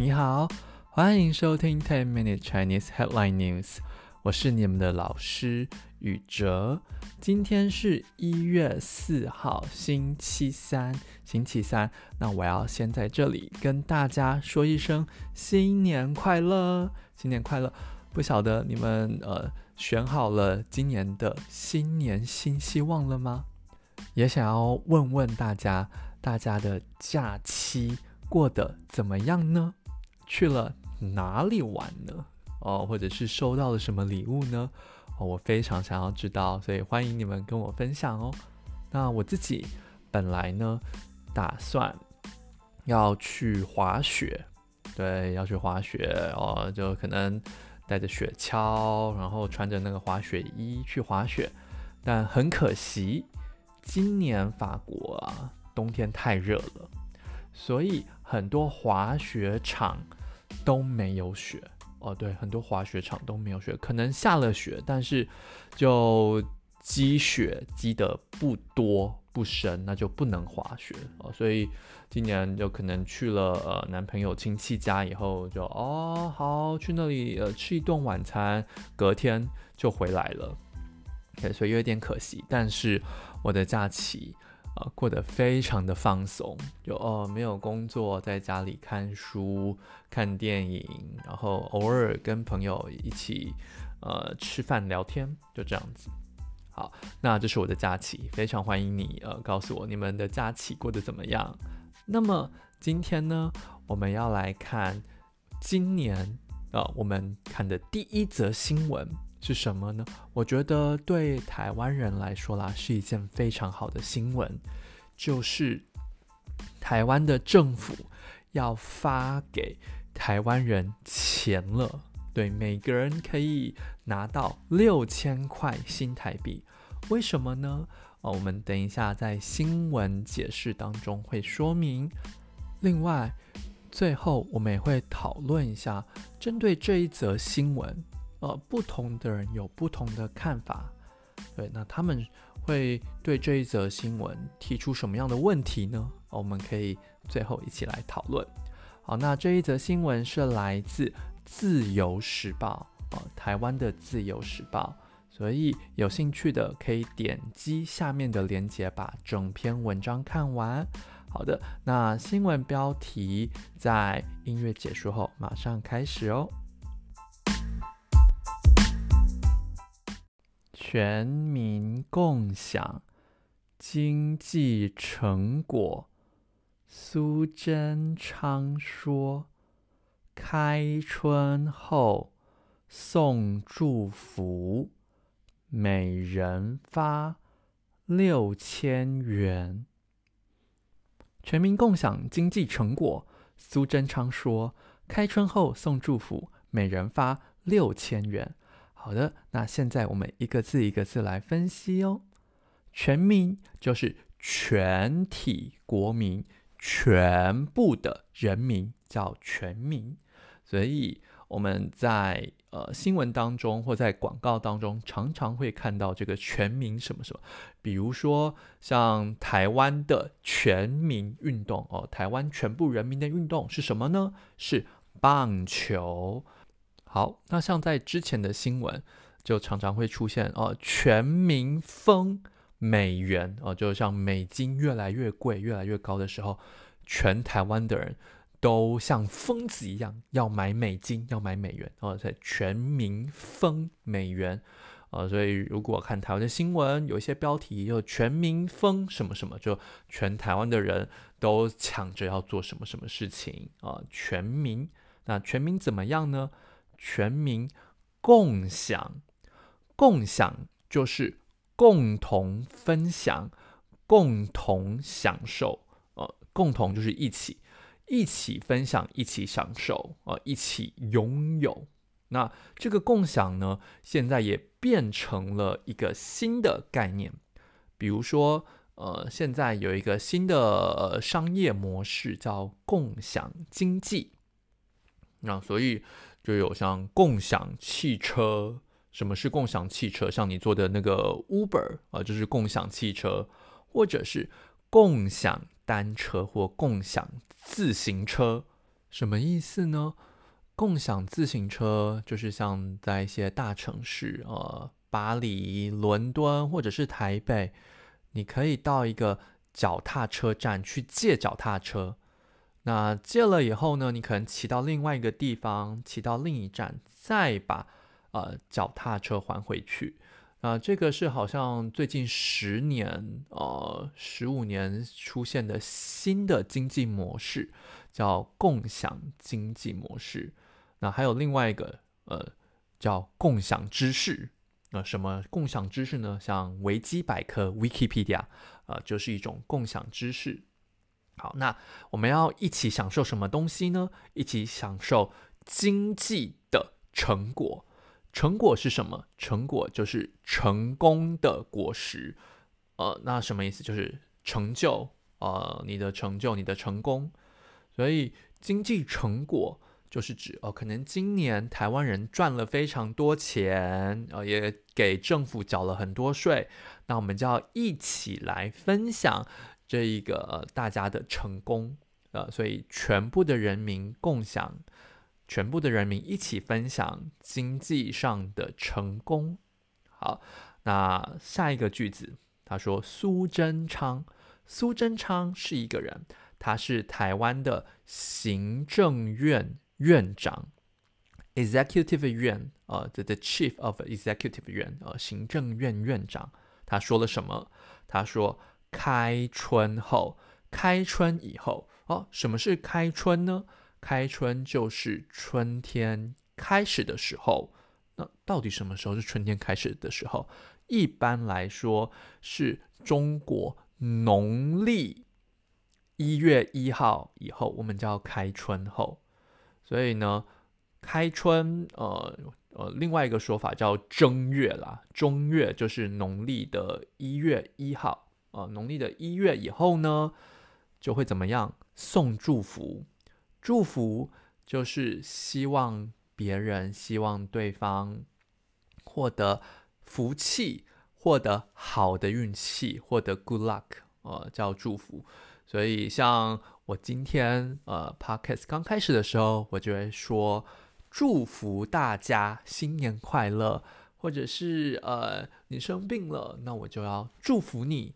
你好，欢迎收听 Ten Minute Chinese Headline News。我是你们的老师宇哲。今天是一月四号，星期三。星期三，那我要先在这里跟大家说一声新年快乐，新年快乐！不晓得你们呃选好了今年的新年新希望了吗？也想要问问大家，大家的假期过得怎么样呢？去了哪里玩呢？哦，或者是收到了什么礼物呢？哦，我非常想要知道，所以欢迎你们跟我分享哦。那我自己本来呢，打算要去滑雪，对，要去滑雪哦，就可能带着雪橇，然后穿着那个滑雪衣去滑雪。但很可惜，今年法国啊，冬天太热了，所以很多滑雪场。都没有雪哦，对，很多滑雪场都没有雪，可能下了雪，但是就积雪积得不多不深，那就不能滑雪哦。所以今年就可能去了呃男朋友亲戚家以后就，哦好去那里呃吃一顿晚餐，隔天就回来了。所以有点可惜，但是我的假期。呃，过得非常的放松，就哦没有工作，在家里看书、看电影，然后偶尔跟朋友一起呃吃饭聊天，就这样子。好，那这是我的假期，非常欢迎你呃告诉我你们的假期过得怎么样。那么今天呢，我们要来看今年呃我们看的第一则新闻。是什么呢？我觉得对台湾人来说啦，是一件非常好的新闻，就是台湾的政府要发给台湾人钱了。对，每个人可以拿到六千块新台币。为什么呢？哦，我们等一下在新闻解释当中会说明。另外，最后我们也会讨论一下针对这一则新闻。呃，不同的人有不同的看法，对，那他们会对这一则新闻提出什么样的问题呢？我们可以最后一起来讨论。好，那这一则新闻是来自《自由时报》呃，台湾的《自由时报》，所以有兴趣的可以点击下面的链接，把整篇文章看完。好的，那新闻标题在音乐结束后马上开始哦。全民共享经济成果，苏贞昌说：“开春后送祝福，每人发六千元。”全民共享经济成果，苏贞昌说：“开春后送祝福，每人发六千元。”好的，那现在我们一个字一个字来分析哦。全民就是全体国民，全部的人民叫全民。所以我们在呃新闻当中或在广告当中，常常会看到这个全民什么什么。比如说像台湾的全民运动哦，台湾全部人民的运动是什么呢？是棒球。好，那像在之前的新闻，就常常会出现哦，全民疯美元哦，就像美金越来越贵、越来越高的时候，全台湾的人都像疯子一样要买美金、要买美元哦，在全民疯美元啊、所以如果看台湾的新闻，有一些标题就全民疯什么什么，就全台湾的人都抢着要做什么什么事情啊、全民，那全民怎么样呢？全民共享，共享就是共同分享、共同享受，呃，共同就是一起，一起分享、一起享受，呃，一起拥有。那这个共享呢，现在也变成了一个新的概念，比如说，呃，现在有一个新的商业模式叫共享经济，那所以。就有像共享汽车，什么是共享汽车？像你坐的那个 Uber 啊、就是共享汽车，或者是共享单车或共享自行车，什么意思呢？共享自行车就是像在一些大城市，呃，巴黎、伦敦或者是台北，你可以到一个脚踏车站去借脚踏车。那借了以后呢，你可能骑到另外一个地方，骑到另一站，再把呃脚踏车还回去。啊、这个是好像最近十年、呃十五年出现的新的经济模式，叫共享经济模式。那还有另外一个，呃，叫共享知识。那、呃、什么共享知识呢？像维基百科 （Wikipedia） 呃，就是一种共享知识。好，那我们要一起享受什么东西呢？一起享受经济的成果。成果是什么？成果就是成功的果实。呃，那什么意思？就是成就。呃，你的成就，你的成功。所以经济成果。就是指哦，可能今年台湾人赚了非常多钱，呃，也给政府缴了很多税，那我们就要一起来分享这一个，大家的成功，呃，所以全部的人民共享，全部的人民一起分享经济上的成功。好，那下一个句子，他说苏贞昌，苏贞昌是一个人，他是台湾的行政院。院长，executive 院，呃，the the chief of executive 院，呃，行政院院长，他说了什么？他说开春后，开春以后，哦，什么是开春呢？开春就是春天开始的时候。那到底什么时候是春天开始的时候？一般来说是中国农历一月一号以后，我们叫开春后。所以呢，开春，呃呃，另外一个说法叫正月啦，正月就是农历的一月一号，呃，农历的一月以后呢，就会怎么样？送祝福，祝福就是希望别人，希望对方获得福气，获得好的运气，获得 good luck，呃，叫祝福。所以像。我今天呃，Podcast 刚开始的时候，我就会说祝福大家新年快乐，或者是呃，你生病了，那我就要祝福你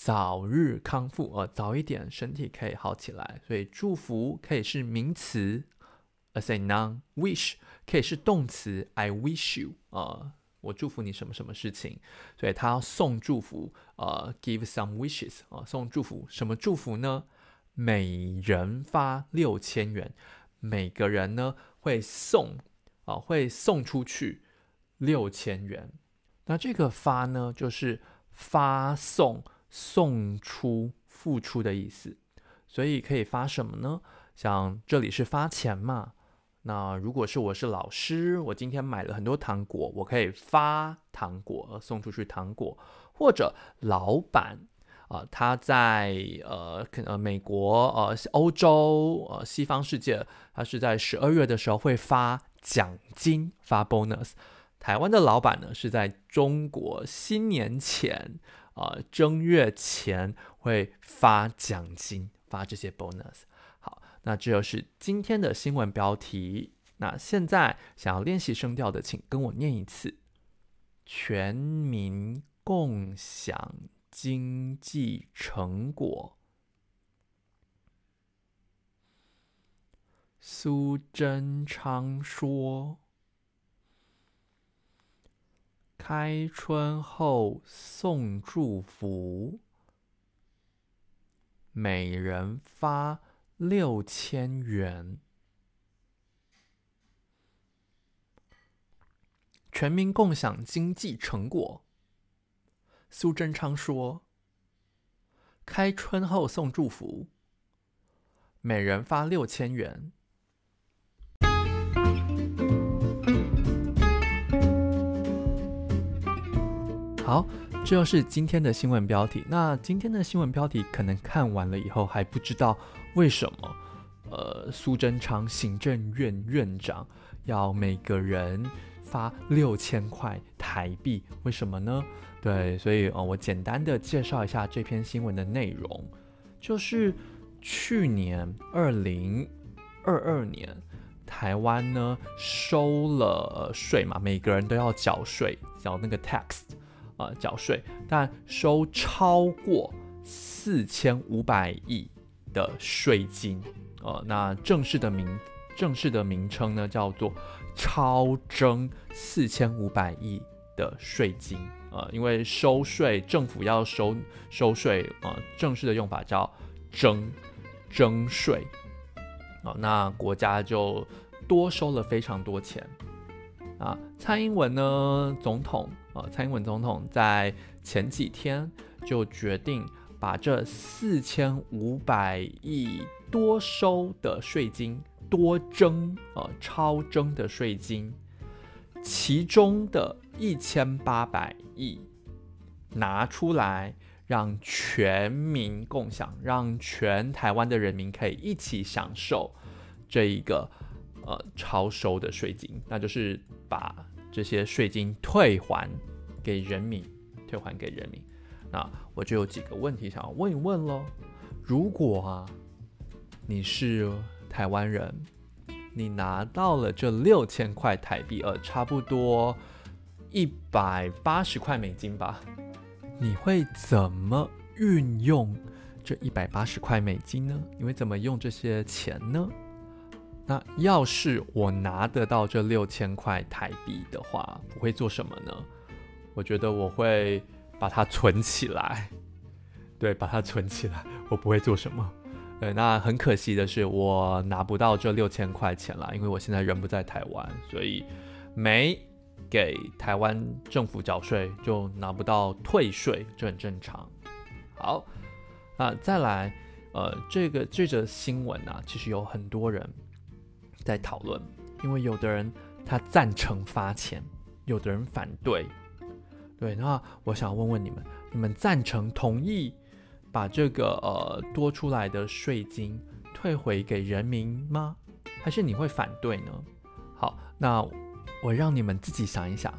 早日康复，呃，早一点身体可以好起来。所以祝福可以是名词 a say noun；wish 可以是动词，I wish you，呃，我祝福你什么什么事情。所以他要送祝福，呃，give some wishes，啊，呃，送祝福，什么祝福呢？每人发六千元，每个人呢会送啊，会送出去六千元。那这个发呢，就是发送、送出、付出的意思。所以可以发什么呢？像这里是发钱嘛。那如果是我是老师，我今天买了很多糖果，我可以发糖果，送出去糖果，或者老板。啊、他在呃，可能美国、呃，欧洲、呃，西方世界，他是在十二月的时候会发奖金，发 bonus。台湾的老板呢，是在中国新年前，呃，正月前会发奖金，发这些 bonus。好，那这就是今天的新闻标题。那现在想要练习声调的，请跟我念一次：全民共享。经济成果，苏贞昌说：“开春后送祝福，每人发六千元，全民共享经济成果。”苏贞昌说：“开春后送祝福，每人发六千元。”好，这就是今天的新闻标题。那今天的新闻标题可能看完了以后还不知道为什么，呃，苏贞昌行政院院长要每个人发六千块台币，为什么呢？对，所以呃，我简单的介绍一下这篇新闻的内容，就是去年二零二二年，台湾呢收了税嘛，每个人都要缴税，缴那个 tax、呃，缴税，但收超过四千五百亿的税金，呃，那正式的名正式的名称呢叫做超征四千五百亿的税金，呃，因为收税政府要收收税，呃，正式的用法叫征征税。哦，那国家就多收了非常多钱啊！蔡英文呢，总统呃，蔡英文总统在前几天就决定把这四千五百亿多收的税金多征呃，超征的税金，其中的一千八百亿拿出来。让全民共享，让全台湾的人民可以一起享受这一个呃超收的税金，那就是把这些税金退还给人民，退还给人民。那我就有几个问题想要问一问喽。如果啊你是台湾人，你拿到了这六千块台币，呃，差不多一百八十块美金吧。你会怎么运用这一百八十块美金呢？你会怎么用这些钱呢？那要是我拿得到这六千块台币的话，我会做什么呢？我觉得我会把它存起来。对，把它存起来。我不会做什么。对，那很可惜的是，我拿不到这六千块钱了，因为我现在人不在台湾，所以没。给台湾政府缴税就拿不到退税，这很正常。好，那再来，呃，这个这则新闻啊，其实有很多人在讨论，因为有的人他赞成发钱，有的人反对。对，那我想问问你们，你们赞成同意把这个呃多出来的税金退回给人民吗？还是你会反对呢？好，那。我让你们自己想一想。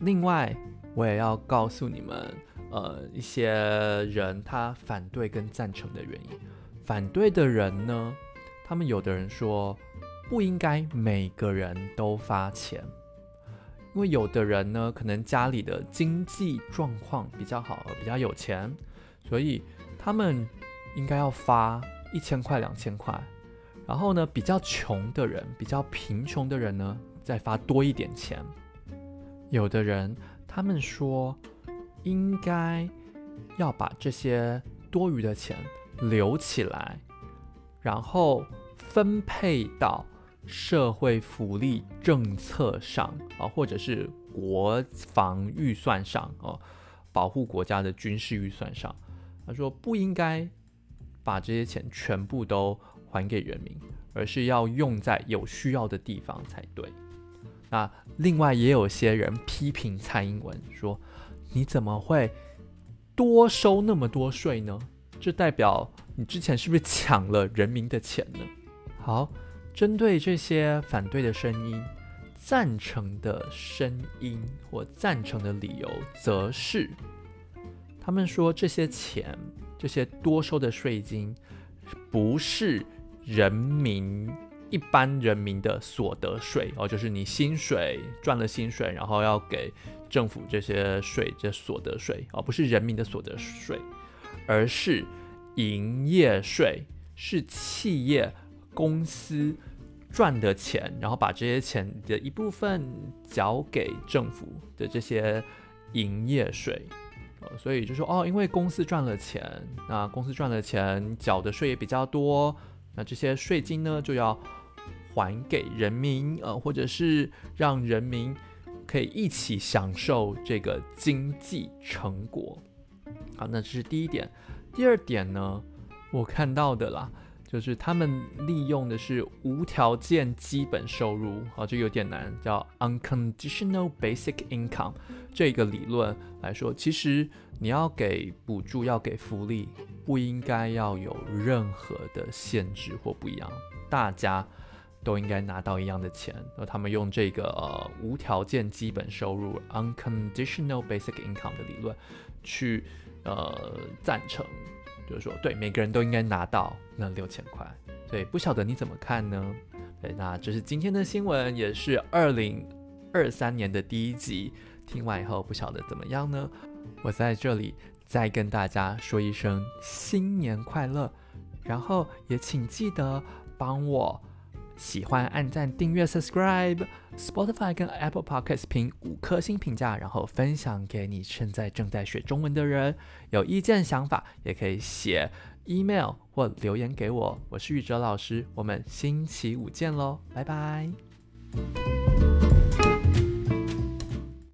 另外，我也要告诉你们，呃，一些人他反对跟赞成的原因。反对的人呢，他们有的人说不应该每个人都发钱，因为有的人呢，可能家里的经济状况比较好，比较有钱，所以他们应该要发一千块、两千块。然后呢，比较穷的人，比较贫穷的人呢，再发多一点钱，有的人他们说应该要把这些多余的钱留起来，然后分配到社会福利政策上啊，或者是国防预算上哦，保护国家的军事预算上。他说不应该把这些钱全部都还给人民，而是要用在有需要的地方才对。那另外也有些人批评蔡英文说：“你怎么会多收那么多税呢？这代表你之前是不是抢了人民的钱呢？”好，针对这些反对的声音，赞成的声音或赞成的理由，则是他们说这些钱，这些多收的税金，不是人民。一般人民的所得税哦，就是你薪水赚了薪水，然后要给政府这些税，这所得税哦，不是人民的所得税，而是营业税，是企业公司赚的钱，然后把这些钱的一部分缴给政府的这些营业税，所以就说哦，因为公司赚了钱，那公司赚了钱，缴的税也比较多。那这些税金呢，就要还给人民，呃，或者是让人民可以一起享受这个经济成果。好，那这是第一点。第二点呢，我看到的啦，就是他们利用的是无条件基本收入，啊，就有点难，叫 unconditional basic income 这个理论来说，其实你要给补助，要给福利。不应该要有任何的限制或不一样，大家都应该拿到一样的钱。那他们用这个呃无条件基本收入 （unconditional basic income） 的理论去呃赞成，就是说对每个人都应该拿到那六千块。所以不晓得你怎么看呢？对，那这是今天的新闻，也是二零二三年的第一集。听完以后不晓得怎么样呢？我在这里再跟大家说一声新年快乐，然后也请记得帮我喜欢、按赞、订阅、subscribe，Spotify 跟 Apple Podcast 评五颗星评价，然后分享给你现在正在学中文的人。有意见想法也可以写 email 或留言给我。我是宇哲老师，我们星期五见喽，拜拜。